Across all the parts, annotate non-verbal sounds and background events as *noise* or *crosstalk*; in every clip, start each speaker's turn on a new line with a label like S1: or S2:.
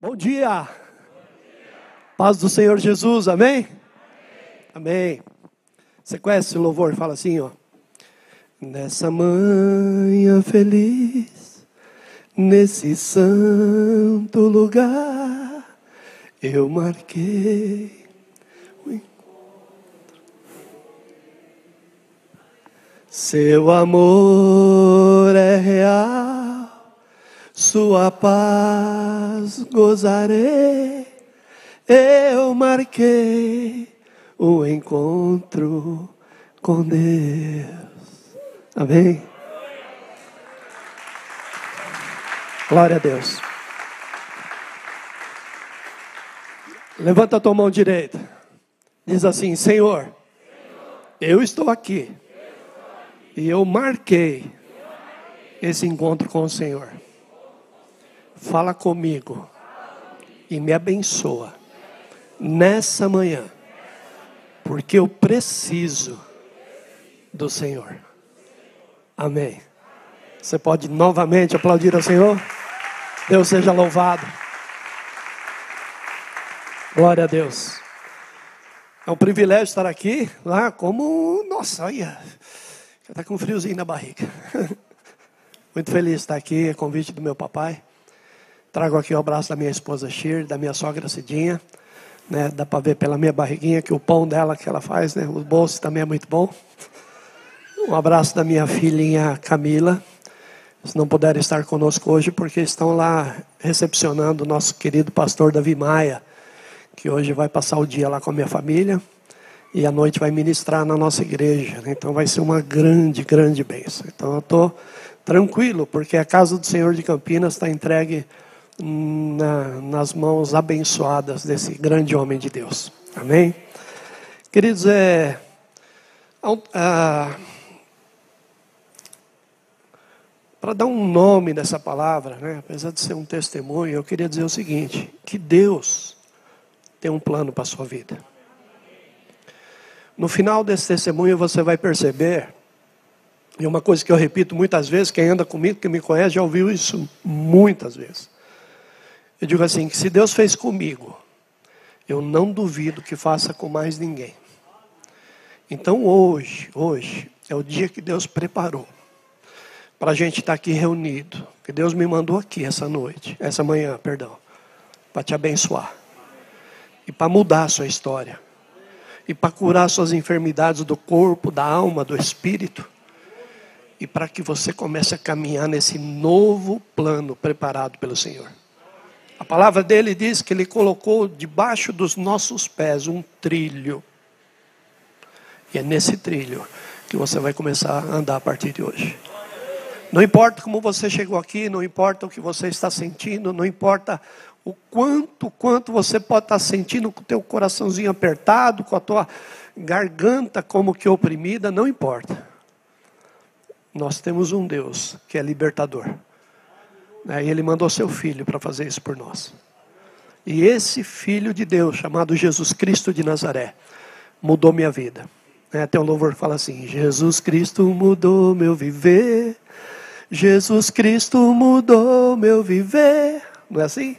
S1: Bom dia. Paz do Senhor Jesus, amém? amém? Você conhece o louvor? Fala assim, ó. Nessa manhã feliz, nesse santo lugar, eu marquei o encontro. Seu amor é real sua paz gozarei. Eu marquei o encontro com Deus. Amém? Glória a Deus. Levanta a tua mão direita. Diz assim: Senhor, eu estou aqui. E eu marquei esse encontro com o Senhor fala comigo e me abençoa nessa manhã, porque eu preciso do Senhor. Amém. Você pode novamente aplaudir ao Senhor? Deus seja louvado. Glória a Deus. É um privilégio estar aqui, lá como, nossa, olha, está com um friozinho na barriga. *laughs* Muito feliz de estar aqui, é convite do meu papai. Trago aqui o abraço da minha esposa Shir, da minha sogra Cidinha. Né? Dá para ver pela minha barriguinha que o pão dela que ela faz, né? o bolso também é muito bom. Um abraço da minha filhinha Camila. Se não puderem estar conosco hoje, porque estão lá recepcionando o nosso querido pastor Davi Maia, que hoje vai passar o dia lá com a minha família e à noite vai ministrar na nossa igreja. Né? Então vai ser uma grande, grande bênção. Então eu estou tranquilo, porque a casa do Senhor de Campinas está entregue na, nas mãos abençoadas desse grande homem de Deus. Amém? Queridos, é. para dar um nome dessa palavra, né, apesar de ser um testemunho, eu queria dizer o seguinte: que Deus tem um plano para a sua vida. No final desse testemunho você vai perceber, e uma coisa que eu repito muitas vezes, quem anda comigo, quem me conhece, já ouviu isso muitas vezes. Eu digo assim: que se Deus fez comigo, eu não duvido que faça com mais ninguém. Então hoje, hoje, é o dia que Deus preparou para a gente estar tá aqui reunido. Que Deus me mandou aqui essa noite, essa manhã, perdão, para te abençoar e para mudar a sua história e para curar suas enfermidades do corpo, da alma, do espírito e para que você comece a caminhar nesse novo plano preparado pelo Senhor. A palavra dele diz que ele colocou debaixo dos nossos pés um trilho. E é nesse trilho que você vai começar a andar a partir de hoje. Não importa como você chegou aqui, não importa o que você está sentindo, não importa o quanto, quanto você pode estar sentindo com o teu coraçãozinho apertado, com a tua garganta como que oprimida, não importa. Nós temos um Deus que é libertador. Né? E ele mandou seu filho para fazer isso por nós. E esse filho de Deus, chamado Jesus Cristo de Nazaré, mudou minha vida. Né? Até o louvor fala assim: Jesus Cristo mudou meu viver. Jesus Cristo mudou meu viver. Não é assim?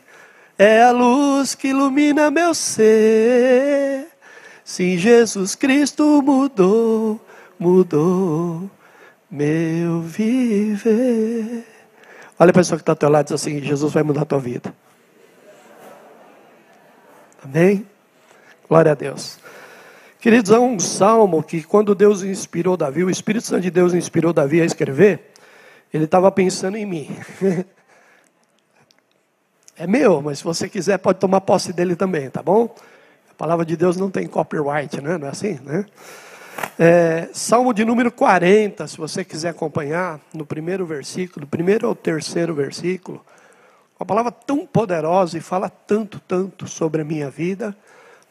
S1: É a luz que ilumina meu ser. Sim, Jesus Cristo mudou, mudou meu viver. Olha a pessoa que está ao teu lado e diz assim: Jesus vai mudar a tua vida. Amém? Glória a Deus. Queridos, há um salmo que quando Deus inspirou Davi, o Espírito Santo de Deus inspirou Davi a escrever, ele estava pensando em mim. *laughs* É meu, mas se você quiser pode tomar posse dele também, tá bom? A palavra de Deus não tem copyright, né? Não é assim, né? É, Salmo de número 40, se você quiser acompanhar, no primeiro versículo, primeiro ao terceiro versículo, uma palavra tão poderosa e fala tanto, tanto sobre a minha vida,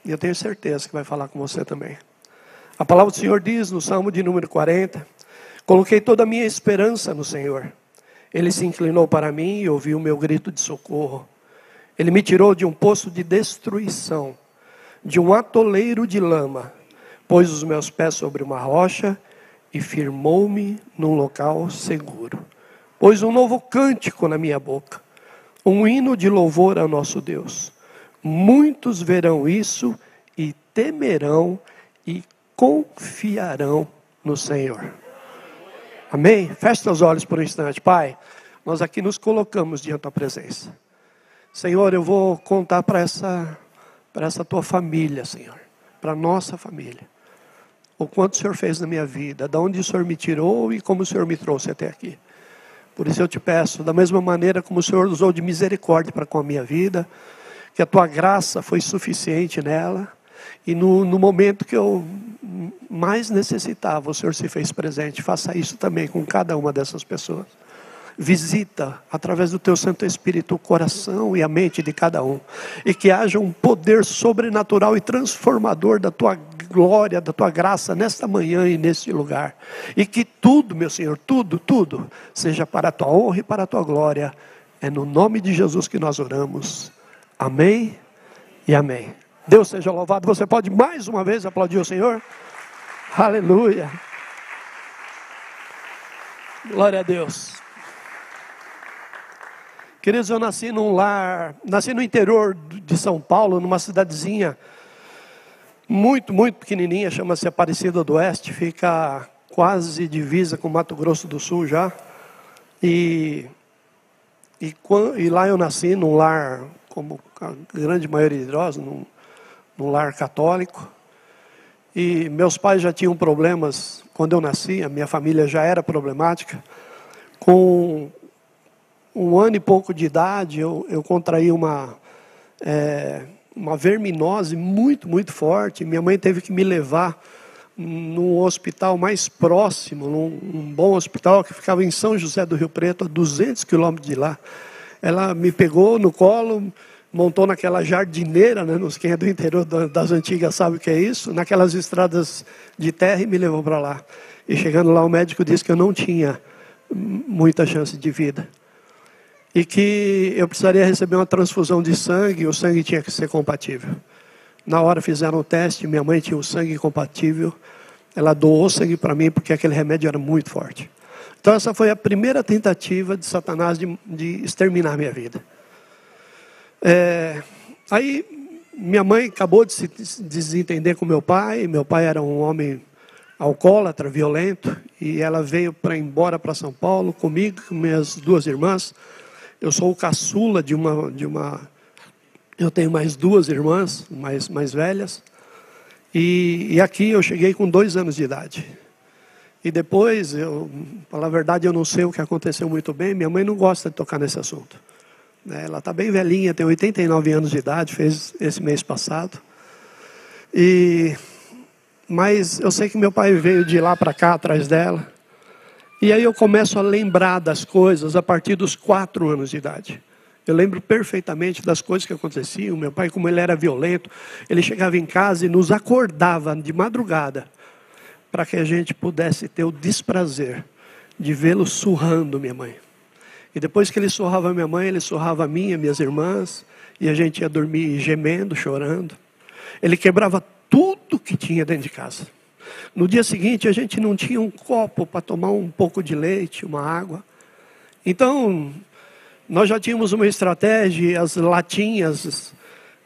S1: e eu tenho certeza que vai falar com você também. A palavra do Senhor diz no Salmo de número 40: Coloquei toda a minha esperança no Senhor. Ele se inclinou para mim e ouviu o meu grito de socorro. Ele me tirou de um poço de destruição, de um atoleiro de lama pôs os meus pés sobre uma rocha e firmou-me num local seguro. Pôs um novo cântico na minha boca, um hino de louvor ao nosso Deus. Muitos verão isso e temerão e confiarão no Senhor. Amém? Feche seus olhos por um instante, Pai. Nós aqui nos colocamos diante da presença. Senhor, eu vou contar para essa, para essa tua família, Senhor, para nossa família. O quanto o Senhor fez na minha vida, de onde o Senhor me tirou e como o Senhor me trouxe até aqui. Por isso eu te peço, da mesma maneira como o Senhor usou de misericórdia para com a minha vida, que a tua graça foi suficiente nela, e no, no momento que eu mais necessitava, o Senhor se fez presente. Faça isso também com cada uma dessas pessoas. Visita, através do teu Santo Espírito, o coração e a mente de cada um. E que haja um poder sobrenatural e transformador da tua glória, da tua graça nesta manhã e neste lugar. E que tudo, meu Senhor, tudo, tudo, seja para a tua honra e para a tua glória. É no nome de Jesus que nós oramos. Amém e amém. Deus seja louvado. Você pode mais uma vez aplaudir o Senhor? Aleluia. Glória a Deus. Queridos, eu nasci num lar, nasci no interior de São Paulo, numa cidadezinha muito, muito pequenininha, chama-se Aparecida do Oeste, fica quase divisa com Mato Grosso do Sul já. E, e, e lá eu nasci num lar, como a grande maioria de nós, num, num lar católico. E meus pais já tinham problemas quando eu nasci, a minha família já era problemática. Com um ano e pouco de idade, eu, eu contraí uma, é, uma verminose muito, muito forte. Minha mãe teve que me levar num hospital mais próximo, num um bom hospital que ficava em São José do Rio Preto, a 200 quilômetros de lá. Ela me pegou no colo, montou naquela jardineira, né, quem é do interior das antigas sabe o que é isso, naquelas estradas de terra e me levou para lá. E chegando lá, o médico disse que eu não tinha muita chance de vida e que eu precisaria receber uma transfusão de sangue, o sangue tinha que ser compatível. Na hora fizeram o teste, minha mãe tinha o sangue compatível, ela doou sangue para mim porque aquele remédio era muito forte. Então essa foi a primeira tentativa de Satanás de, de exterminar minha vida. É, aí minha mãe acabou de se desentender com meu pai, meu pai era um homem alcoólatra, violento, e ela veio para embora para São Paulo comigo, com minhas duas irmãs. Eu sou o caçula de uma, de uma. Eu tenho mais duas irmãs, mais, mais velhas. E, e aqui eu cheguei com dois anos de idade. E depois, eu, para a verdade, eu não sei o que aconteceu muito bem. Minha mãe não gosta de tocar nesse assunto. Né, ela está bem velhinha, tem 89 anos de idade, fez esse mês passado. E mas eu sei que meu pai veio de lá para cá atrás dela. E aí eu começo a lembrar das coisas a partir dos quatro anos de idade. Eu lembro perfeitamente das coisas que aconteciam. Meu pai, como ele era violento, ele chegava em casa e nos acordava de madrugada para que a gente pudesse ter o desprazer de vê-lo surrando minha mãe. E depois que ele surrava minha mãe, ele surrava a minha, minhas irmãs, e a gente ia dormir gemendo, chorando. Ele quebrava tudo que tinha dentro de casa. No dia seguinte, a gente não tinha um copo para tomar um pouco de leite, uma água. Então, nós já tínhamos uma estratégia, as latinhas,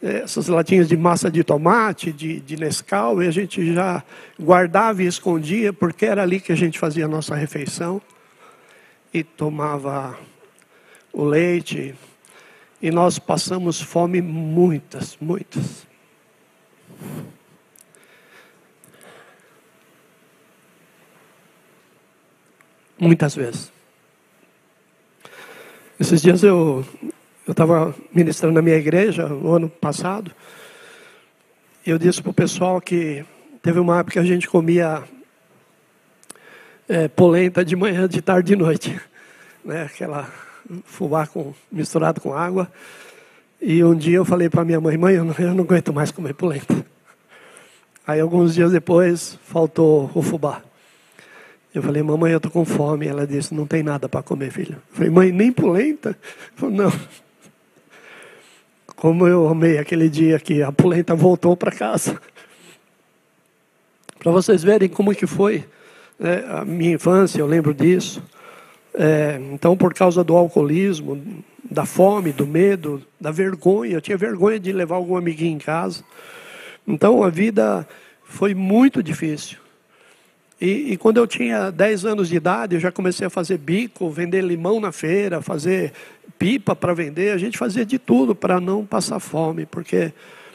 S1: essas latinhas de massa de tomate, de, de Nescau, e a gente já guardava e escondia, porque era ali que a gente fazia a nossa refeição. E tomava o leite. E nós passamos fome muitas, muitas. Muitas vezes. Esses dias eu estava ministrando na minha igreja, no ano passado, e eu disse para o pessoal que teve uma época que a gente comia é, polenta de manhã, de tarde e de noite. *laughs* Né? Aquela fubá com, misturado com água. E um dia eu falei para minha mãe, mãe, eu não, eu não aguento mais comer polenta. Aí alguns dias depois faltou o fubá. Eu falei, mamãe, eu estou com fome. Ela disse, não tem nada para comer, filho. Eu falei, mãe, nem polenta? Falei, não. Como eu amei aquele dia que a polenta voltou para casa. Para vocês verem como que foi né, a minha infância, eu lembro disso. É, então, por causa do alcoolismo, da fome, do medo, da vergonha, eu tinha vergonha de levar algum amiguinho em casa. Então, a vida foi muito difícil. E, e, quando eu tinha 10 anos de idade, eu já comecei a fazer bico, vender limão na feira, fazer pipa para vender. A gente fazia de tudo para não passar fome, porque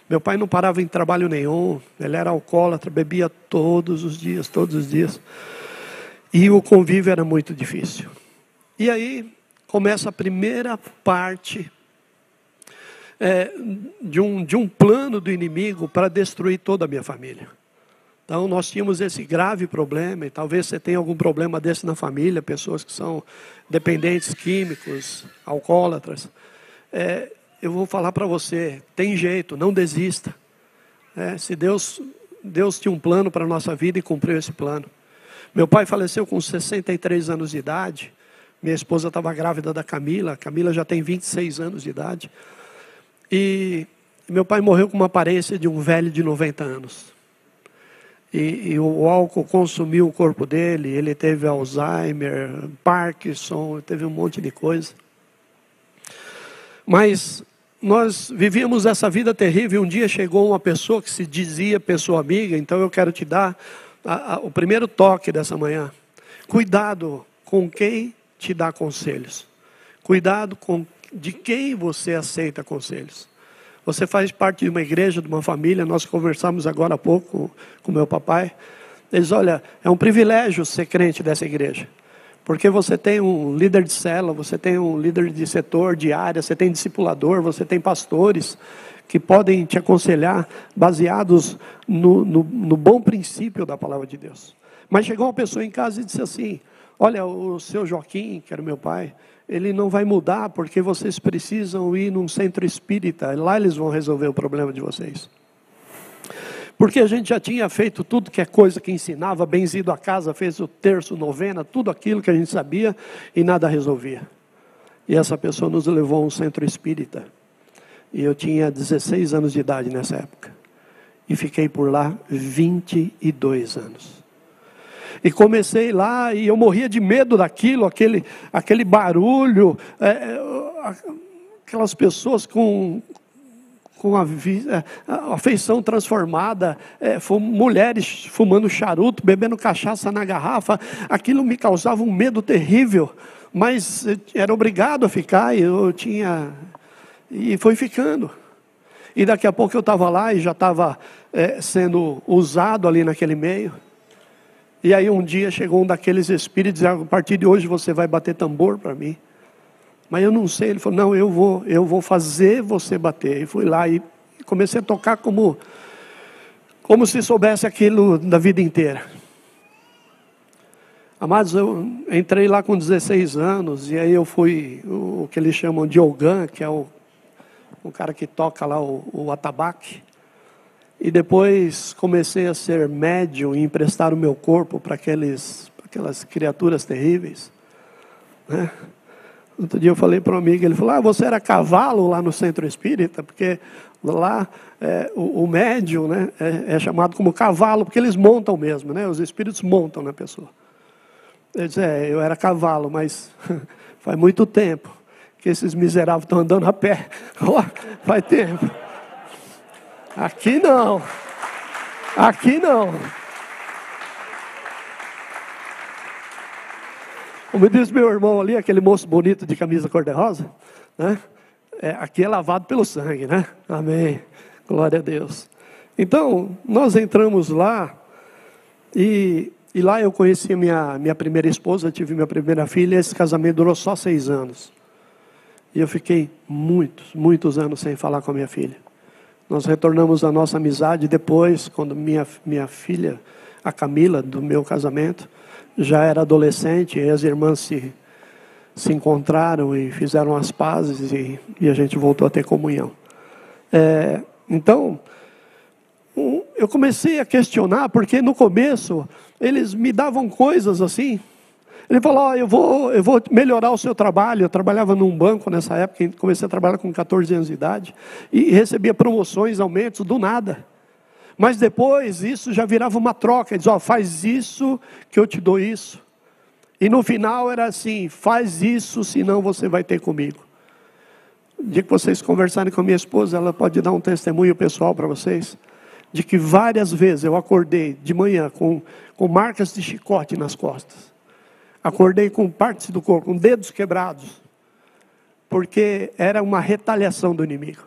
S1: meu pai não parava em trabalho nenhum, ele era alcoólatra, bebia todos os dias, todos os dias. E o convívio era muito difícil. E aí começa a primeira parte é, de, um, de um plano do inimigo para destruir toda a minha família. Então, nós tínhamos esse grave problema, e talvez você tenha algum problema desse na família, pessoas que são dependentes químicos, alcoólatras. É, eu vou falar para você: tem jeito, não desista. É, se Deus, Deus tinha um plano para a nossa vida e cumpriu esse plano. Meu pai faleceu com 63 anos de idade, minha esposa estava grávida da Camila, a Camila já tem 26 anos de idade. E meu pai morreu com uma aparência de um velho de 90 anos e, e, o álcool consumiu o corpo dele, ele teve Alzheimer, Parkinson, teve um monte de coisa. Mas nós vivíamos essa vida terrível. Um dia chegou uma pessoa que se dizia pessoa amiga, então eu quero te dar a, a, o primeiro toque dessa manhã. Cuidado com quem te dá conselhos. Cuidado com de quem você aceita conselhos. Você faz parte de uma igreja, de uma família. Nós conversamos agora há pouco com meu papai. Eles, olha, é um privilégio ser crente dessa igreja. Porque você tem um líder de cela, você tem um líder de setor, de área, você tem discipulador, você tem pastores que podem te aconselhar baseados no, no, no bom princípio da palavra de Deus. Mas chegou uma pessoa em casa e disse assim: Olha, o seu Joaquim, que era meu pai, ele não vai mudar porque vocês precisam ir num centro espírita. Lá eles vão resolver o problema de vocês. Porque a gente já tinha feito tudo que é coisa que ensinava, benzido a casa, fez o terço, novena, tudo aquilo que a gente sabia e nada resolvia. E essa pessoa nos levou a um centro espírita. E eu tinha 16 anos de idade nessa época. E fiquei por lá 22 anos. E comecei lá e eu morria de medo daquilo, aquele, aquele barulho, é, é aquelas pessoas com, com a, é, a feição transformada, é, mulheres fumando charuto, bebendo cachaça na garrafa, aquilo me causava um medo terrível, mas era obrigado a ficar e eu tinha. E foi ficando. E daqui a pouco eu estava lá e já estava é, sendo usado ali naquele meio. E aí um dia chegou um daqueles espíritos e a partir de hoje você vai bater tambor para mim. Mas eu não sei, ele falou: "Não, eu vou, eu vou fazer você bater". E fui lá e comecei a tocar como como se soubesse aquilo da vida inteira. Amados, eu entrei lá com 16 anos e aí eu fui o que eles chamam de Ogan, que é o, o cara que toca lá o, o atabaque. E depois comecei a ser médium e emprestar o meu corpo para aquelas criaturas terríveis. Né? Outro dia eu falei para um amigo, ele falou: Ah, você era cavalo lá no centro espírita? Porque lá é, o, o, médium né, é, é, chamado como cavalo, porque eles montam mesmo, né? os espíritos montam na pessoa. Ele disse: É, eu era cavalo, mas *laughs* faz muito tempo que esses miseráveis estão andando a pé. *laughs* faz tempo. Aqui não. Aqui não. Como diz meu irmão ali, aquele moço bonito de camisa cor-de-rosa, né? É, aqui é lavado pelo sangue, né? Amém. Glória a Deus. Então, nós entramos lá e, e lá eu conheci minha, minha primeira esposa, tive minha primeira filha, esse casamento durou só seis anos. E eu fiquei muitos, muitos anos sem falar com a minha filha. Nós retornamos a nossa amizade depois, quando minha, minha filha, a Camila, do meu casamento, já era adolescente, e as irmãs se, se encontraram e fizeram as pazes e, e a gente voltou a ter comunhão. É, então, eu comecei a questionar, porque no começo eles me davam coisas assim, ele falou: oh, eu, vou, eu vou melhorar o seu trabalho. Eu trabalhava num banco nessa época, comecei a trabalhar com 14 anos de idade, e recebia promoções, aumentos, do nada. Mas depois isso já virava uma troca. Ele diz: oh, faz isso que eu te dou isso. E no final era assim: faz isso, senão você vai ter comigo. O dia que vocês conversarem com a minha esposa, ela pode dar um testemunho pessoal para vocês, de que várias vezes eu acordei de manhã com, com marcas de chicote nas costas. Acordei com partes do corpo, com dedos quebrados, porque era uma retaliação do inimigo.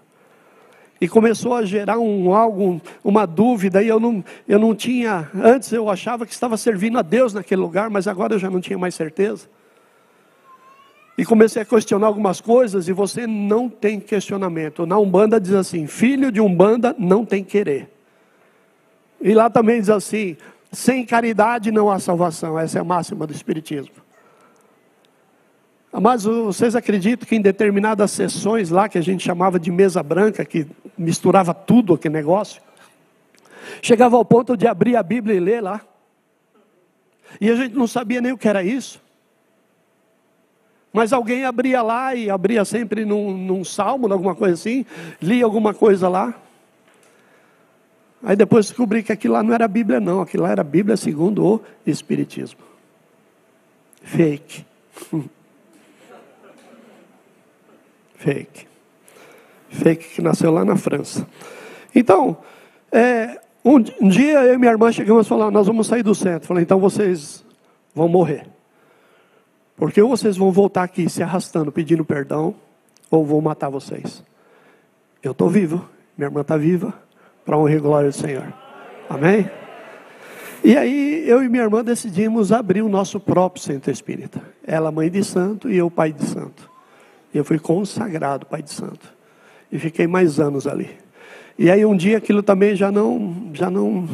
S1: E começou a gerar um algo, uma dúvida, e eu não, eu não tinha, antes eu achava que estava servindo a Deus naquele lugar, mas agora eu já não tinha mais certeza. E comecei a questionar algumas coisas, e você não tem questionamento. Na Umbanda diz assim: filho de Umbanda não tem querer. E lá também diz assim: sem caridade não há salvação. Essa é a máxima do Espiritismo. Mas vocês acreditam que em determinadas sessões lá, que a gente chamava de mesa branca, que misturava tudo aquele negócio, chegava ao ponto de abrir a Bíblia e ler lá, e a gente não sabia nem o que era isso. Mas alguém abria lá e abria sempre num, num salmo, alguma coisa assim, lia alguma coisa lá. Aí depois descobri que aquilo lá não era Bíblia, não, aquilo lá era Bíblia segundo o Espiritismo. Fake. *laughs* Fake. Fake que nasceu lá na França. Então, é, um, dia eu e minha irmã chegamos a falar, nós vamos sair do centro. Falei, então vocês vão morrer. Porque ou vocês vão voltar aqui se arrastando, pedindo perdão, ou vou matar vocês. Eu estou vivo, minha irmã está viva, para honra e glória do Senhor. Amém? E aí eu e minha irmã decidimos abrir o nosso próprio centro espírita. Ela mãe de santo e eu pai de santo. E eu fui consagrado pai de santo. E fiquei mais anos ali. E aí um dia aquilo também já não, já não,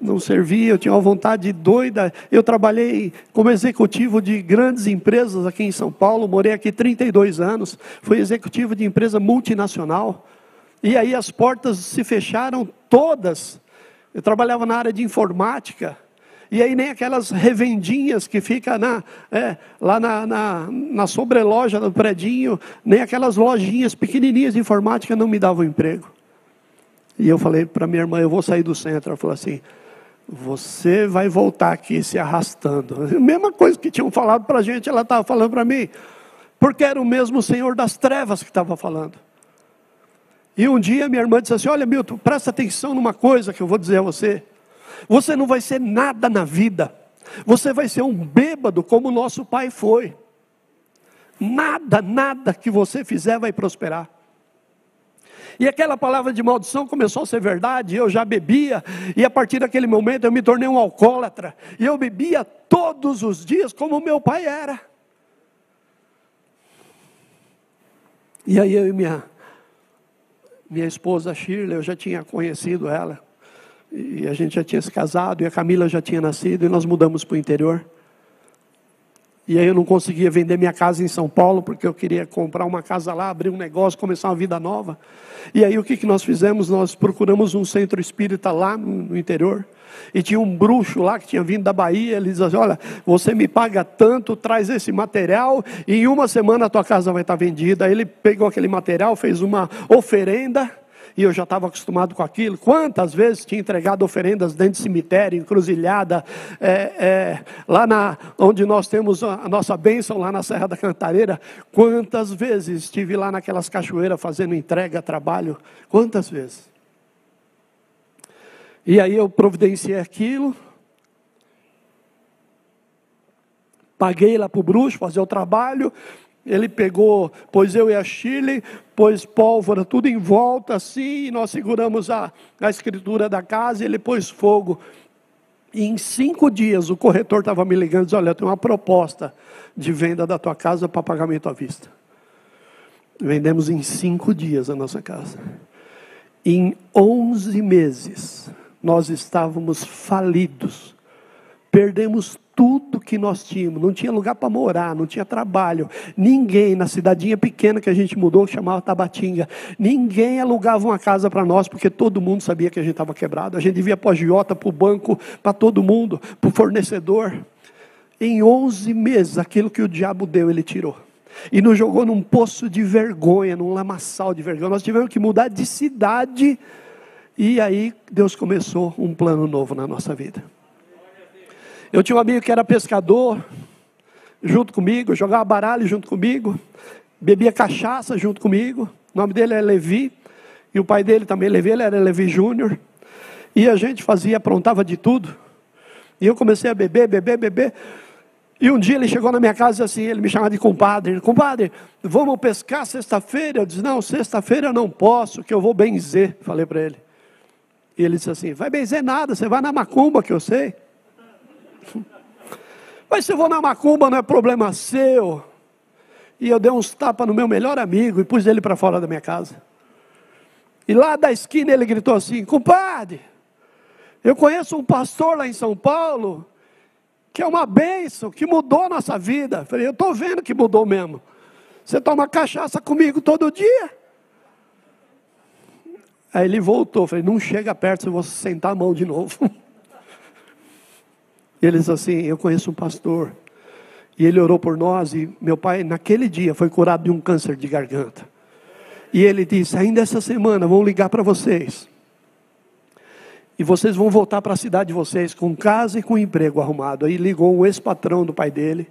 S1: não servia, eu tinha uma vontade doida. Eu trabalhei como executivo de grandes empresas aqui em São Paulo, morei aqui 32 anos, fui executivo de empresa multinacional. E aí as portas se fecharam todas. Eu trabalhava na área de informática. E aí nem aquelas revendinhas que fica na, é, lá na, na, na sobreloja do predinho, nem aquelas lojinhas pequenininhas de informática não me davam emprego. E eu falei para minha irmã, eu vou sair do centro. Ela falou assim, você vai voltar aqui se arrastando. *laughs* Mesma coisa que tinham falado para a gente, ela estava falando para mim. Porque era o mesmo Senhor das trevas que estava falando. E um dia minha irmã disse assim, olha Milton, presta atenção numa coisa que eu vou dizer a você. Você não vai ser nada na vida. Você vai ser um bêbado como nosso pai foi. Nada, nada que você fizer vai prosperar. E aquela palavra de maldição começou a ser verdade, eu já bebia, e a partir daquele momento eu me tornei um alcoólatra, e eu bebia todos os dias como meu pai era. E aí eu e minha, minha esposa Shirley, eu já tinha conhecido ela, e a gente já tinha se casado, e a Camila já tinha nascido, e nós mudamos para o interior. E aí eu não conseguia vender minha casa em São Paulo, porque eu queria comprar uma casa lá, abrir um negócio, começar uma vida nova. E aí o que, que nós fizemos? Nós procuramos um centro espírita lá no, no interior. E tinha um bruxo lá que tinha vindo da Bahia, ele dizia assim, olha, você me paga tanto, traz esse material, e em uma semana a tua casa vai estar vendida. Ele pegou aquele material, fez uma oferenda, e eu já estava acostumado com aquilo. Quantas vezes tinha entregado oferendas dentro de cemitério, encruzilhada, é, é, lá na, onde nós temos a nossa bênção, lá na Serra da Cantareira. Quantas vezes estive lá naquelas cachoeiras fazendo entrega, trabalho? Quantas vezes? E aí eu providenciei aquilo, paguei lá para o bruxo fazer o trabalho, ele pegou, pôs eu e a Chile, pôs pólvora tudo em volta assim, e nós seguramos a, a escritura da casa, ele pôs fogo. E em cinco dias o corretor estava me ligando e disse, olha, eu tenho uma proposta de venda da tua casa para pagamento à vista. Vendemos em cinco dias a nossa casa. Em onze meses nós estávamos falidos. Perdemos tudo que nós tínhamos, não tinha lugar para morar, não tinha trabalho. Ninguém, na cidadinha pequena que a gente mudou, que chamava Tabatinga, ninguém alugava uma casa para nós, porque todo mundo sabia que a gente estava quebrado. A gente devia para a agiota, para o banco, para todo mundo, para o fornecedor. Em 11 meses, aquilo que o diabo deu, ele tirou. E nos jogou num poço de vergonha, num lamaçal de vergonha. Nós tivemos que mudar de cidade. E aí Deus começou um plano novo na nossa vida. Eu tinha um amigo que era pescador, junto comigo, jogava baralho junto comigo, bebia cachaça junto comigo. O nome dele é Levi, e o pai dele também, Levi, ele era Levi Júnior. E a gente fazia, aprontava de tudo. E eu comecei a beber, beber, beber. E um dia ele chegou na minha casa assim, ele me chamava de compadre. Compadre, vamos pescar sexta-feira? Eu disse, não, sexta-feira eu não posso, que eu vou benzer. Falei para ele. E ele disse assim, vai benzer nada, você vai na macumba que eu sei. *laughs* Mas se eu vou na macumba não é problema seu. E eu dei uns tapas no meu melhor amigo e pus ele para fora da minha casa. E lá da esquina ele gritou assim, compadre, eu conheço um pastor lá em São Paulo que é uma bênção, que mudou a nossa vida. Falei, eu estou vendo que mudou mesmo. Você toma cachaça comigo todo dia? Aí ele voltou, falei, não chega perto, eu vou sentar a mão de novo. E *laughs* ele disse assim, eu conheço um pastor, e ele orou por nós, e meu pai, naquele dia, foi curado de um câncer de garganta. E ele disse, ainda essa semana, vão ligar para vocês. E vocês vão voltar para a cidade de vocês com casa e com emprego arrumado. Aí ligou o ex-patrão do pai dele.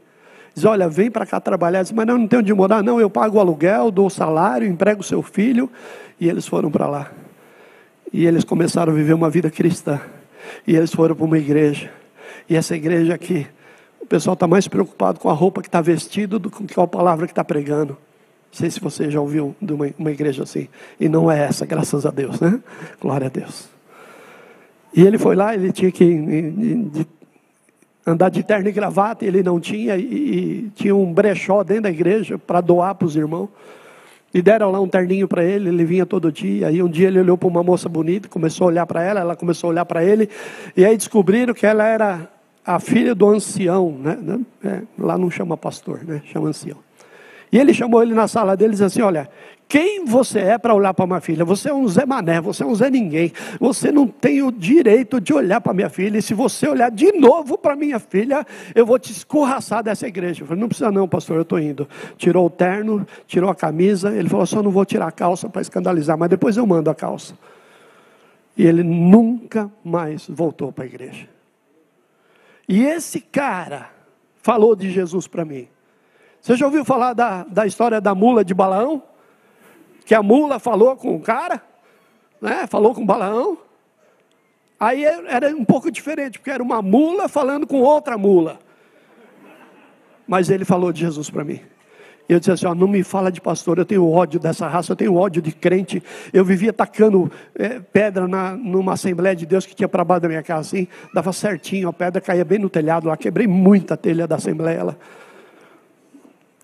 S1: Diz: Olha, vem para cá trabalhar. Diz, Mas não, não tenho onde morar. Não, eu pago o aluguel, dou o salário, emprego seu filho. E eles foram para lá. E eles começaram a viver uma vida cristã. E eles foram para uma igreja. E essa igreja aqui, o pessoal está mais preocupado com a roupa que está vestido do que com a palavra que está pregando. Não sei se você já ouviu de uma, uma igreja assim. E não é essa, graças a Deus, né? Glória a Deus. E ele foi lá, ele tinha que de, andar de terno e gravata, ele não tinha, e, e tinha um brechó dentro da igreja para doar para os irmãos. E deram lá um terninho para ele, ele vinha todo dia. Aí um dia ele olhou para uma moça bonita, começou a olhar para ela, ela começou a olhar para ele, e aí descobriram que ela era a filha do ancião, né? É, lá não chama pastor, né? chama ancião. E ele chamou ele na sala dele e disse assim: Olha, quem você é para olhar para minha filha? Você é um Zé Mané, você é um Zé Ninguém. Você não tem o direito de olhar para minha filha. E se você olhar de novo para minha filha, eu vou te escorraçar dessa igreja. Eu falei, não precisa não, pastor, eu estou indo. Tirou o terno, tirou a camisa. Ele falou, só não vou tirar a calça para escandalizar, mas depois eu mando a calça. E ele nunca mais voltou para a igreja. E esse cara falou de Jesus para mim. Você já ouviu falar da, da história da mula de Balaão? que a mula falou com o cara, né? falou com Balaão. Aí era um pouco diferente, porque era uma mula falando com outra mula. Mas ele falou de Jesus para mim. E eu disse assim: ó, não me fala de pastor, eu tenho ódio dessa raça, eu tenho ódio de crente. Eu vivia tacando é, pedra na, numa Assembleia de Deus que tinha para baixo da minha casa, assim, dava certinho, a pedra caía bem no telhado lá, quebrei muita telha da Assembleia. Lá.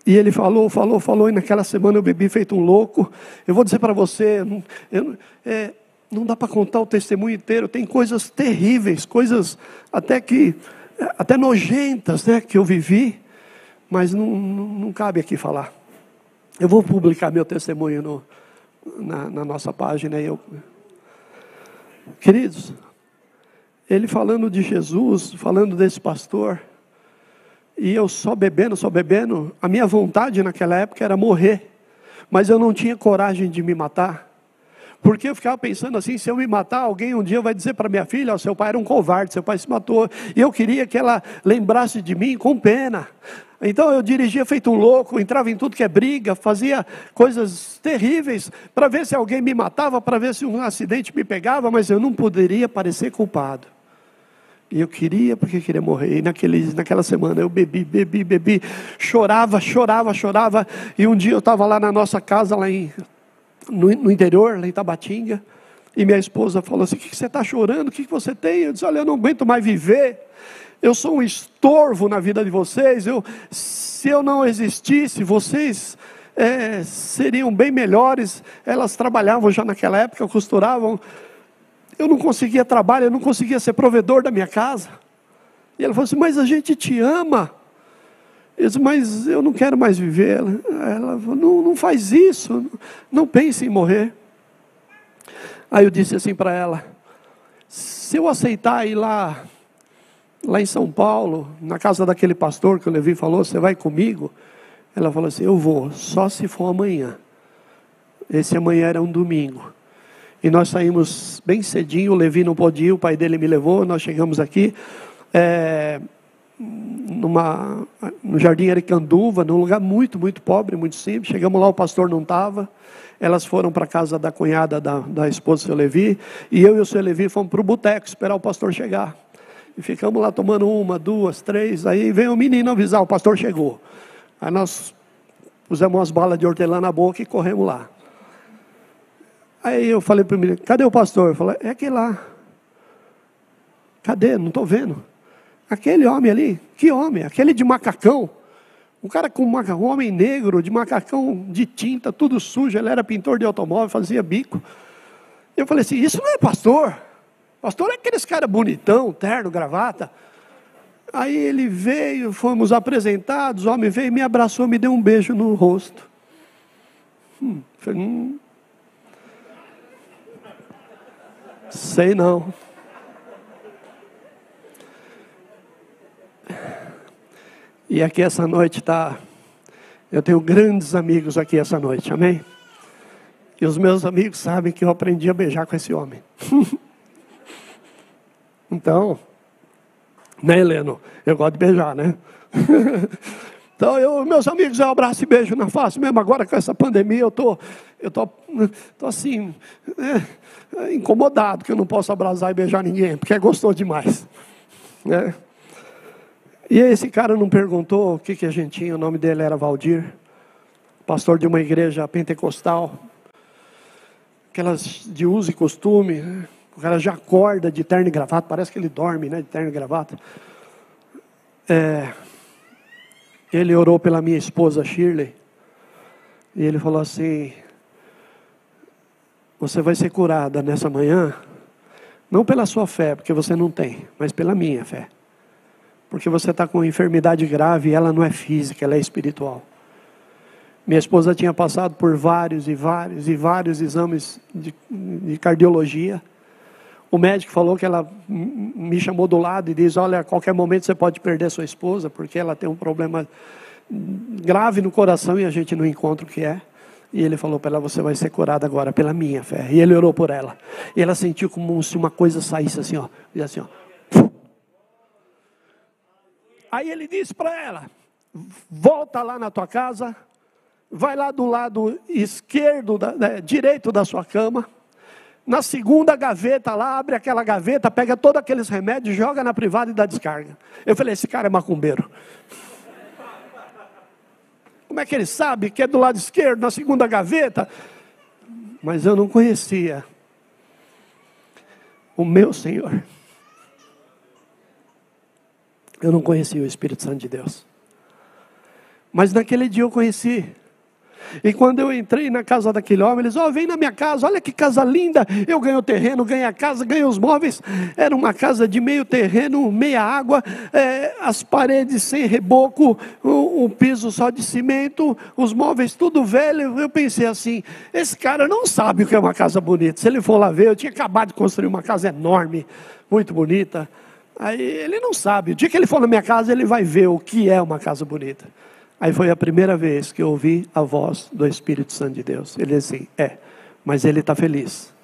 S1: E ele falou, falou, falou, e naquela semana eu bebi feito um louco. Eu vou dizer para você, não, eu, é, não dá para contar o testemunho inteiro. Tem coisas terríveis, coisas até que, até nojentas, né, que eu vivi, mas não, não, não cabe aqui falar. Eu vou publicar meu testemunho no, na, na nossa página. Eu, queridos, ele falando de Jesus, falando desse pastor e eu só bebendo, só bebendo, a minha vontade naquela época era morrer, mas eu não tinha coragem de me matar, porque eu ficava pensando assim: se eu me matar, alguém um dia vai dizer para minha filha: oh, seu pai era um covarde, seu pai se matou, e eu queria que ela lembrasse de mim com pena. Então eu dirigia feito um louco, entrava em tudo que é briga, fazia coisas terríveis para ver se alguém me matava, para ver se um acidente me pegava, mas eu não poderia parecer culpado. E eu queria, porque queria morrer. E naquele, naquela semana eu bebi, bebi, bebi, chorava, chorava, chorava. E um dia eu estava lá na nossa casa, lá em, no, no, interior, lá em Tabatinga. E minha esposa falou assim: O que, que você está chorando? O que, que você tem? Eu disse: Olha, eu não aguento mais viver. Eu sou um estorvo na vida de vocês. Eu, se eu não existisse, vocês é, seriam bem melhores. Elas trabalhavam já naquela época, costuravam. Eu não conseguia trabalho, eu não conseguia ser provedor da minha casa. E ela falou assim: Mas a gente te ama. Eu disse, mas eu não quero mais viver. Ela falou: Não, não faz isso, não pense em morrer. Aí eu disse assim para ela: Se eu aceitar ir lá, lá em São Paulo, na casa daquele pastor que o Levi falou, você vai comigo? Ela falou assim: Eu vou, só se for amanhã. Esse amanhã era um domingo. E nós saímos bem cedinho, o Levi não pôde ir, o pai dele me levou, nós chegamos aqui. É, numa, no Jardim Aricanduva, num lugar muito, muito pobre, muito simples. Chegamos lá, o pastor não estava. Elas foram para a casa da cunhada da, da esposa do seu Levi. E eu e o seu Levi fomos para o boteco esperar o pastor chegar. E ficamos lá tomando uma, duas, três. Aí vem o menino avisar: o pastor chegou. Aí nós pusemos umas balas de hortelã na boca e corremos lá. Aí eu falei para o menino: cadê o pastor? Eu falei: é aquele lá. Cadê? Não estou vendo. Aquele homem ali, que homem? Aquele de macacão. Um cara com um homem negro, de macacão de tinta, tudo sujo. Ele era pintor de automóvel, fazia bico. Eu falei assim: Isso não é pastor. Pastor é aqueles cara bonitão, terno, gravata. Aí ele veio, fomos apresentados. O homem veio, me abraçou, me deu um beijo no rosto. Hum, falei, hum. Sei não. E aqui essa noite está. Eu tenho grandes amigos aqui essa noite, amém? E os meus amigos sabem que eu aprendi a beijar com esse homem. *laughs* então, né, Heleno? Eu gosto de beijar, né? *laughs* então, eu, meus amigos, eu abraço e beijo na face mesmo. Agora com essa pandemia, eu tô, eu tô, tô assim, é, incomodado que eu não posso abraçar e beijar ninguém, porque é gostoso demais, né? E esse cara não perguntou o que, que a gente tinha, o nome dele era Valdir, pastor de uma igreja pentecostal, aquelas de uso e costume, né? o cara já acorda de terno e gravata, parece que ele dorme né, de terno e gravata. É, ele orou pela minha esposa Shirley, e ele falou assim: Você vai ser curada nessa manhã, não pela sua fé, porque você não tem, mas pela minha fé porque você está com enfermidade grave e ela não é física, ela é espiritual. Minha esposa tinha passado por vários e vários e vários exames de, de cardiologia. O médico falou que ela me chamou do lado e disse: Olha, a qualquer momento você pode perder sua esposa, porque ela tem um problema grave no coração e a gente não encontra o que é. E ele falou para ela: Você vai ser curada agora pela minha fé. E ele orou por ela. E ela sentiu como se uma coisa saísse assim, ó. E assim, ó. Aí ele disse para ela: volta lá na tua casa, vai lá do lado esquerdo, da, né, direito da sua cama. Na segunda gaveta lá, abre aquela gaveta, pega todos aqueles remédios, joga na privada e dá descarga. Eu falei: esse cara é macumbeiro. Como é que ele sabe que é do lado esquerdo, na segunda gaveta? Mas eu não conhecia o meu Senhor. Eu não conhecia o Espírito Santo de Deus. Mas naquele dia eu conheci. E quando eu entrei na casa daquele homem, eles, ó, oh, vem na minha casa, olha que casa linda. Eu ganhei o terreno, ganhei a casa, ganhei os móveis. Era uma casa de meio terreno, meia água, é, as paredes sem reboco, o, o, piso só de cimento, os móveis tudo velho. Eu pensei assim: esse cara não sabe o que é uma casa bonita. Se ele for lá ver, eu tinha acabado de construir uma casa enorme, muito bonita. Aí ele não sabe. O dia que ele for na minha casa, ele vai ver o que é uma casa bonita. Aí foi a primeira vez que eu ouvi a voz do Espírito Santo de Deus. Ele disse assim: É, mas ele está feliz.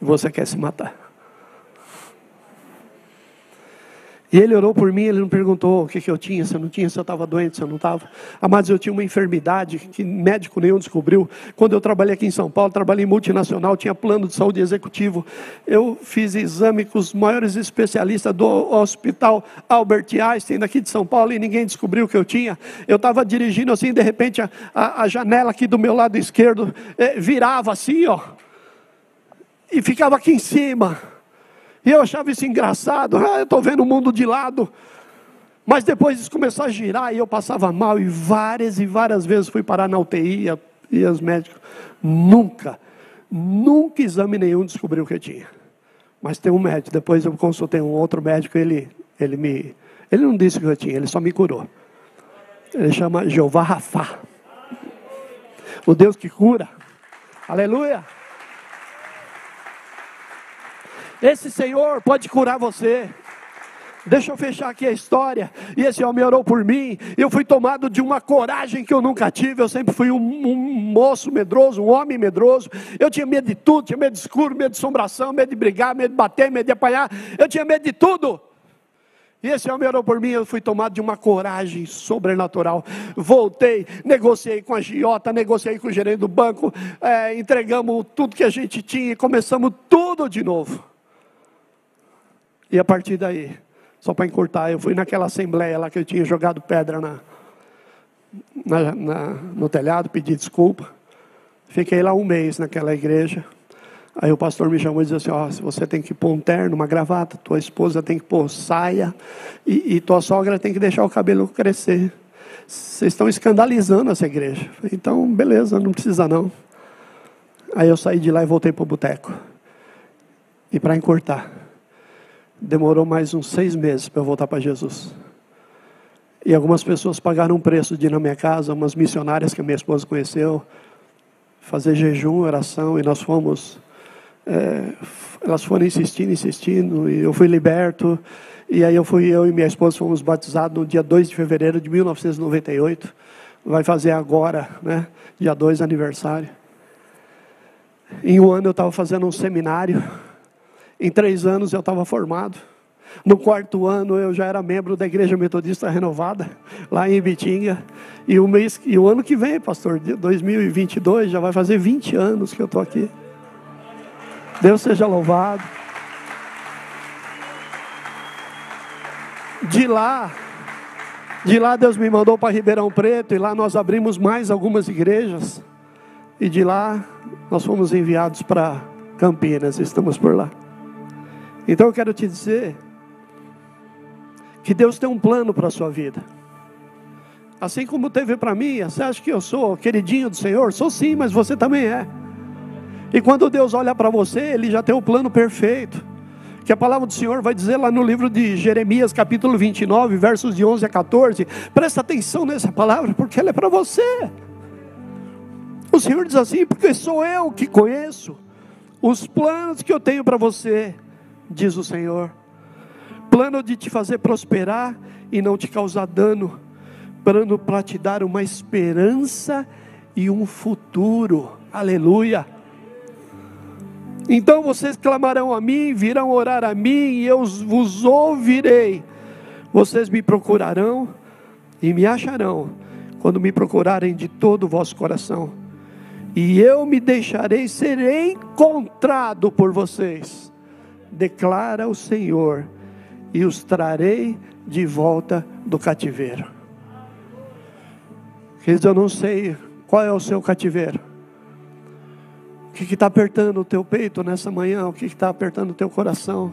S1: Você quer se matar. E ele orou por mim, ele não perguntou o que, que eu tinha, se eu não tinha, se eu estava doente, se eu não estava. Amados, eu tinha uma enfermidade que médico nenhum descobriu. Quando eu trabalhei aqui em São Paulo, trabalhei multinacional, tinha plano de saúde executivo. Eu fiz exame com os maiores especialistas do Hospital Albert Einstein, daqui de São Paulo, e ninguém descobriu o que eu tinha. Eu estava dirigindo assim, de repente, a, a, a, janela aqui do meu lado esquerdo eh, virava assim, ó, e ficava aqui em cima. E eu achava isso engraçado. Ah, eu estou vendo o mundo de lado. Mas depois isso começou a girar e eu passava mal. E várias e várias vezes fui parar na UTI e os médicos. Nunca, nunca exame nenhum descobriu o que eu tinha. Mas tem um médico. Depois eu consultei um outro médico. Ele, ele me. Ele não disse o que eu tinha, ele só me curou. Ele chama Jeová Rafá. O Deus que cura. Aleluia. Esse Senhor pode curar você. Deixa eu fechar aqui a história. E esse homem orou por mim. Eu fui tomado de uma coragem que eu nunca tive. Eu sempre fui um, um, moço medroso, um homem medroso. Eu tinha medo de tudo: tinha medo de escuro, medo de assombração, medo de brigar, medo de bater, medo de apanhar. Eu tinha medo de tudo. E esse homem orou por mim, eu fui tomado de uma coragem sobrenatural. Voltei, negociei com a Giota, negociei com o gerente do banco, é, entregamos tudo que a gente tinha e começamos tudo de novo. E a partir daí, só para encurtar, eu fui naquela assembleia lá que eu tinha jogado pedra na, na, na, no telhado, pedi desculpa. Fiquei lá um mês naquela igreja. Aí o pastor me chamou e disse assim: Ó, oh, você tem que pôr um terno, uma gravata, tua esposa tem que pôr saia e, e tua sogra tem que deixar o cabelo crescer. Vocês estão escandalizando essa igreja. Então, beleza, não precisa não. Aí eu saí de lá e voltei para o boteco. E para encurtar, demorou mais uns seis meses para eu voltar para Jesus. E algumas pessoas pagaram um preço de ir na minha casa, umas missionárias que a minha esposa conheceu, fazer jejum, oração, e nós fomos é, elas foram insistindo, insistindo, e eu fui liberto. E aí eu fui, eu e minha esposa fomos batizados no dia 2 de fevereiro de 1998. Vai fazer agora, né? Dia 2 aniversário. Em um ano eu estava fazendo um seminário. Em três anos eu estava formado. No quarto ano eu já era membro da Igreja Metodista Renovada, lá em Bitinga. E o, mês, e o ano que vem, pastor, 2022, já vai fazer 20 anos que eu estou aqui. Deus seja louvado. De lá, de lá Deus me mandou para Ribeirão Preto e lá nós abrimos mais algumas igrejas. E de lá nós fomos enviados para Campinas, estamos por lá. Então eu quero te dizer que Deus tem um plano para a sua vida. Assim como teve para mim, você acha que eu sou queridinho do Senhor? Sou sim, mas você também é. E quando Deus olha para você, Ele já tem o plano perfeito. Que a palavra do Senhor vai dizer lá no livro de Jeremias, capítulo 29, versos de 11 a 14. Presta atenção nessa palavra, porque ela é para você. O Senhor diz assim: porque sou eu que conheço os planos que eu tenho para você, diz o Senhor. Plano de te fazer prosperar e não te causar dano. Plano para te dar uma esperança e um futuro. Aleluia. Então vocês clamarão a mim, virão orar a mim, e eu vos ouvirei. Vocês me procurarão e me acharão, quando me procurarem de todo o vosso coração. E eu me deixarei ser encontrado por vocês, declara o Senhor, e os trarei de volta do cativeiro. Queridos, eu não sei qual é o seu cativeiro. O que está apertando o teu peito nessa manhã? O que está apertando o teu coração?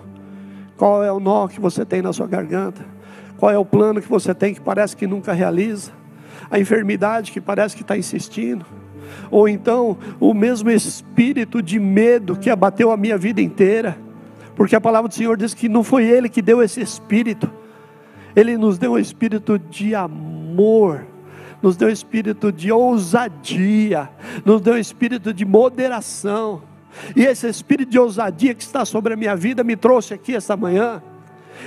S1: Qual é o nó que você tem na sua garganta? Qual é o plano que você tem que parece que nunca realiza? A enfermidade que parece que está insistindo? Ou então o mesmo espírito de medo que abateu a minha vida inteira? Porque a palavra do Senhor diz que não foi Ele que deu esse espírito, Ele nos deu um espírito de amor nos deu espírito de ousadia, nos deu espírito de moderação. E esse espírito de ousadia que está sobre a minha vida me trouxe aqui esta manhã.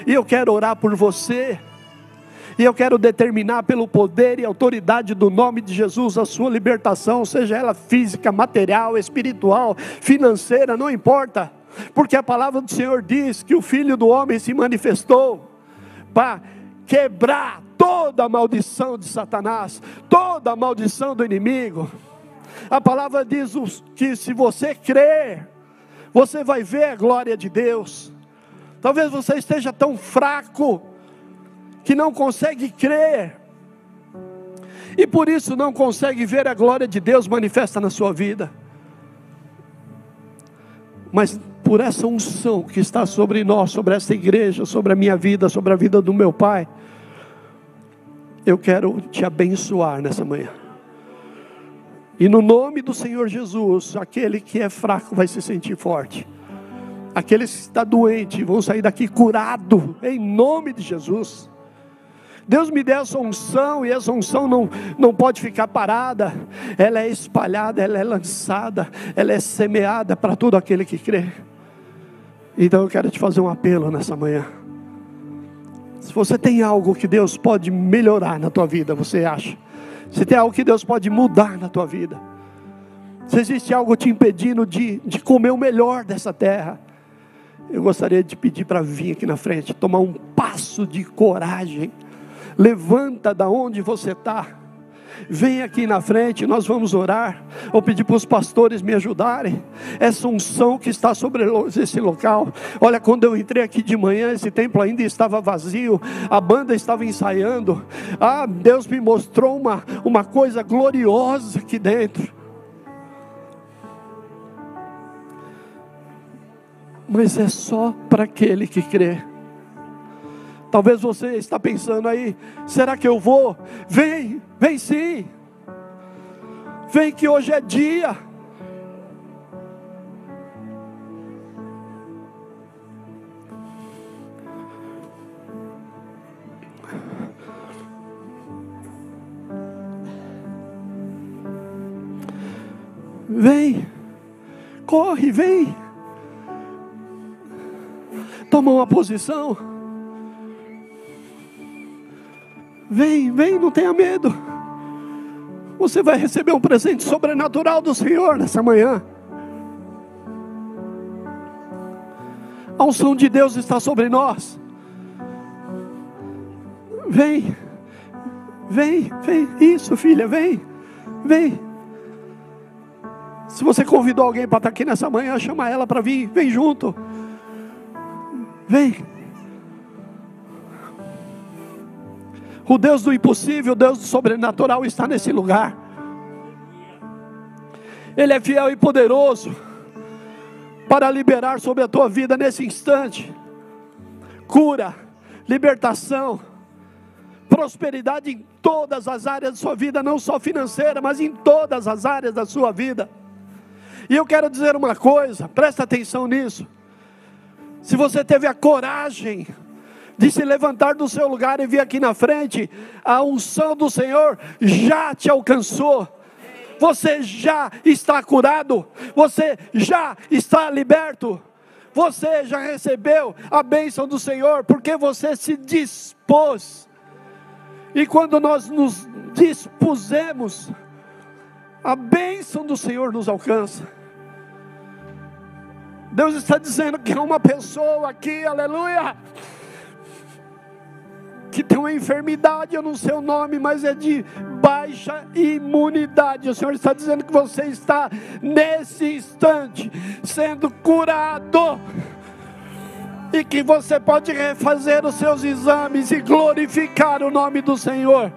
S1: E eu quero orar por você. E eu quero determinar pelo poder e autoridade do nome de Jesus a sua libertação, seja ela física, material, espiritual, financeira, não importa. Porque a palavra do Senhor diz que o Filho do Homem se manifestou para quebrar toda a maldição de Satanás, toda a maldição do inimigo. A palavra diz que se você crer, você vai ver a glória de Deus. Talvez você esteja tão fraco que não consegue crer, e por isso não consegue ver a glória de Deus manifesta na sua vida. Mas por essa unção que está sobre nós, sobre essa igreja, sobre a minha vida, sobre a vida do meu pai, eu quero te abençoar nessa manhã. E no nome do Senhor Jesus, aquele que é fraco vai se sentir forte. Aqueles que está doente vão sair daqui curado em nome de Jesus. Deus me deu essa unção e essa unção não, não pode ficar parada. Ela é espalhada, ela é lançada, ela é semeada para todo aquele que crê. Então eu quero te fazer um apelo nessa manhã. Se você tem algo que Deus pode melhorar na tua vida, você acha? Se tem algo que Deus pode mudar na tua vida, se existe algo te impedindo de, de comer o melhor dessa terra, eu gostaria de pedir para vir aqui na frente, tomar um passo de coragem. Levanta da onde você está. Vem aqui na frente, nós vamos orar. Vou pedir para os pastores me ajudarem. Essa unção que está sobre esse local. Olha, quando eu entrei aqui de manhã, esse templo ainda estava vazio, a banda estava ensaiando. Ah, Deus me mostrou uma, uma coisa gloriosa aqui dentro. Mas é só para aquele que crê. Talvez você está pensando aí, será que eu vou? Vem, vem sim. Vem que hoje é dia. Vem, corre, vem. Toma uma posição. Vem, vem, não tenha medo. Você vai receber um presente sobrenatural do Senhor nessa manhã. A unção de Deus está sobre nós. Vem, vem, vem. Isso, filha, vem, vem. Se você convidou alguém para estar aqui nessa manhã, chama ela para vir, vem junto. Vem. O Deus do impossível, o Deus do sobrenatural está nesse lugar. Ele é fiel e poderoso para liberar sobre a tua vida nesse instante cura, libertação, prosperidade em todas as áreas da sua vida, não só financeira, mas em todas as áreas da sua vida. E eu quero dizer uma coisa, presta atenção nisso. Se você teve a coragem de se levantar do seu lugar e vir aqui na frente, a unção do Senhor já te alcançou. Você já está curado, você já está liberto, você já recebeu a bênção do Senhor, porque você se dispôs. E quando nós nos dispusemos, a bênção do Senhor nos alcança. Deus está dizendo que há uma pessoa aqui, aleluia que tem uma enfermidade, eu não sei o nome, mas é de baixa imunidade. O Senhor está dizendo que você está nesse instante sendo curado. E que você pode refazer os seus exames e glorificar o nome do Senhor.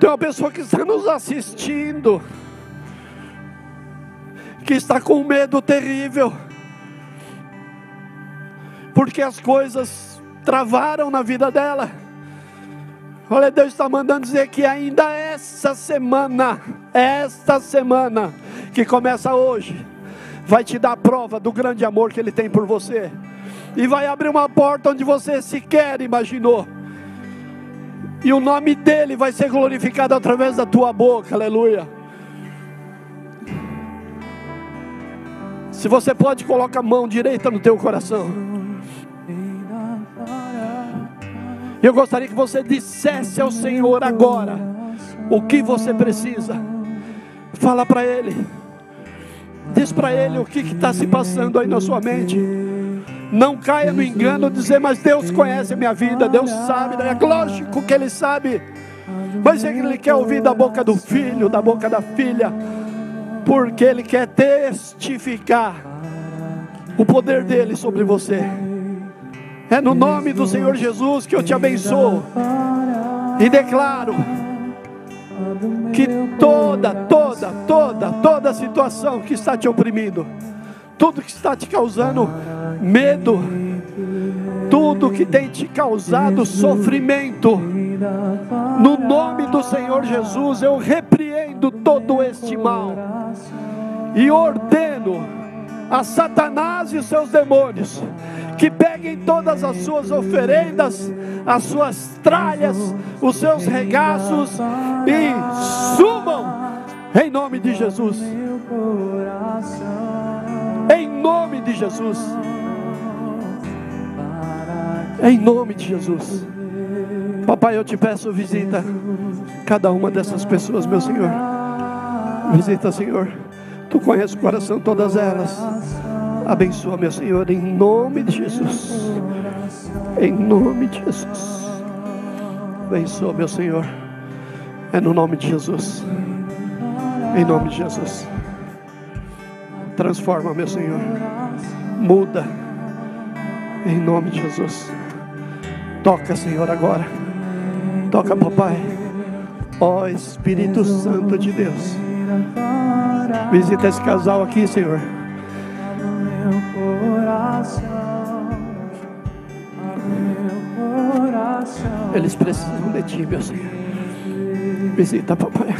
S1: Tem uma pessoa que está nos assistindo que está com medo terrível, porque as coisas travaram na vida dela. Olha, Deus está mandando dizer que ainda essa semana, esta semana que começa hoje, vai te dar prova do grande amor que Ele tem por você, e vai abrir uma porta onde você sequer imaginou, e o nome dEle vai ser glorificado através da tua boca, aleluia. Se você pode, coloca a mão direita no teu coração. Eu gostaria que você dissesse ao Senhor agora o que você precisa. Fala para Ele. Diz para Ele o que está se passando aí na sua mente. Não caia no engano dizer, mas Deus conhece a minha vida, Deus sabe, é lógico que Ele sabe. Mas Ele quer ouvir da boca do filho, da boca da filha porque Ele quer testificar o poder dele sobre você. É no nome do Senhor Jesus que eu te abençoo e declaro que toda, toda, toda, toda situação que está te oprimindo, tudo que está te causando medo, tudo que tem te causado sofrimento, no nome do Senhor Jesus eu repreendo todo este mal e ordeno a Satanás e seus demônios que peguem todas as suas oferendas, as suas tralhas, os seus regaços e sumam em nome de Jesus. Em nome de Jesus. Em nome de Jesus. Papai, eu te peço visita cada uma dessas pessoas, meu Senhor Visita, Senhor. Tu conheces o coração, todas elas. Abençoa, meu Senhor, em nome de Jesus. Em nome de Jesus. Abençoa, meu Senhor. É no nome de Jesus. Em nome de Jesus. Transforma, meu Senhor. Muda. Em nome de Jesus. Toca, Senhor, agora. Toca, papai. Ó oh, Espírito Santo de Deus. Visita esse casal aqui, Senhor. Eles precisam de ti, meu Senhor. Visita, papai.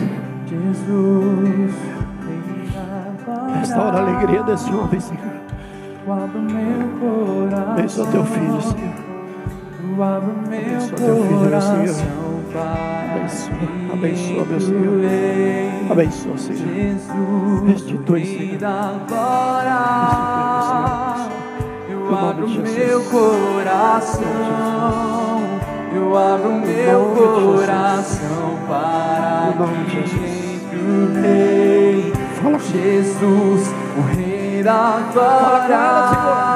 S1: Restaura a alegria desse homem, Senhor. Abençoa teu filho, Senhor. Abençoa teu filho, Senhor. Abençoa, abençoa, meu Senhor. Abençoa, Senhor. Restitui, Senhor.
S2: Eu abro meu coração. Eu abro meu coração para o Rei. Jesus, o Rei da glória.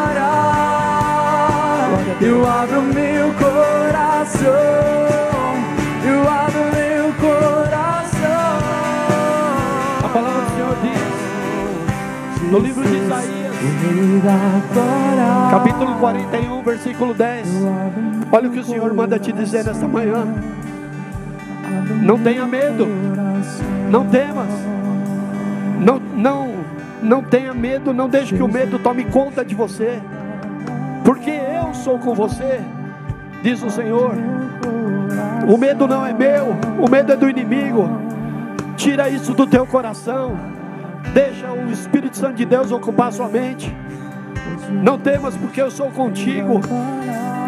S2: Eu abro meu coração, eu abro meu coração.
S1: A palavra do Senhor diz no livro de Isaías, capítulo 41, versículo 10. Olha o que o Senhor manda te dizer nesta manhã. Não tenha medo, não temas, não, não, não tenha medo, não deixe que o medo tome conta de você porque eu sou com você, diz o Senhor. O medo não é meu, o medo é do inimigo. Tira isso do teu coração. Deixa o Espírito Santo de Deus ocupar sua mente. Não temas, porque eu sou contigo.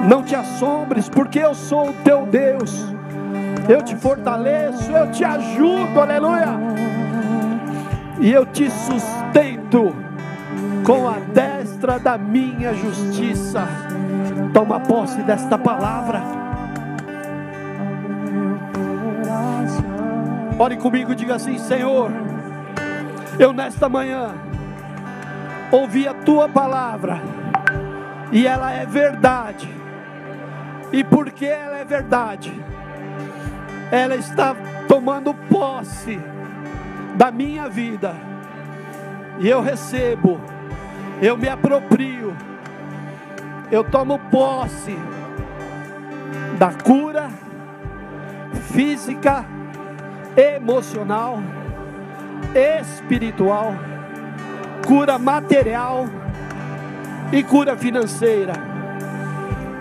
S1: Não te assombres, porque eu sou o teu Deus. Eu te fortaleço, eu te ajudo, aleluia. E eu te sustento com a destra da minha justiça. Toma posse desta palavra. Ore comigo e diga assim: Senhor, eu nesta manhã ouvi a tua palavra e ela é verdade. E porque ela é verdade, ela está tomando posse da minha vida. E eu recebo eu me aproprio, eu tomo posse da cura física, emocional, espiritual, cura material e cura financeira.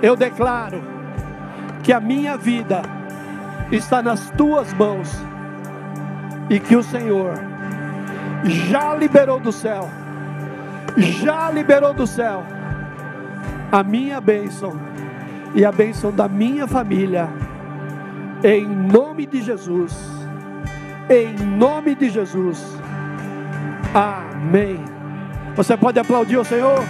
S1: Eu declaro que a minha vida está nas tuas mãos e que o Senhor já liberou do céu já liberou do céu a minha bênção e a bênção da minha família, em nome de Jesus. Em nome de Jesus. Amém. Você pode aplaudir o Senhor?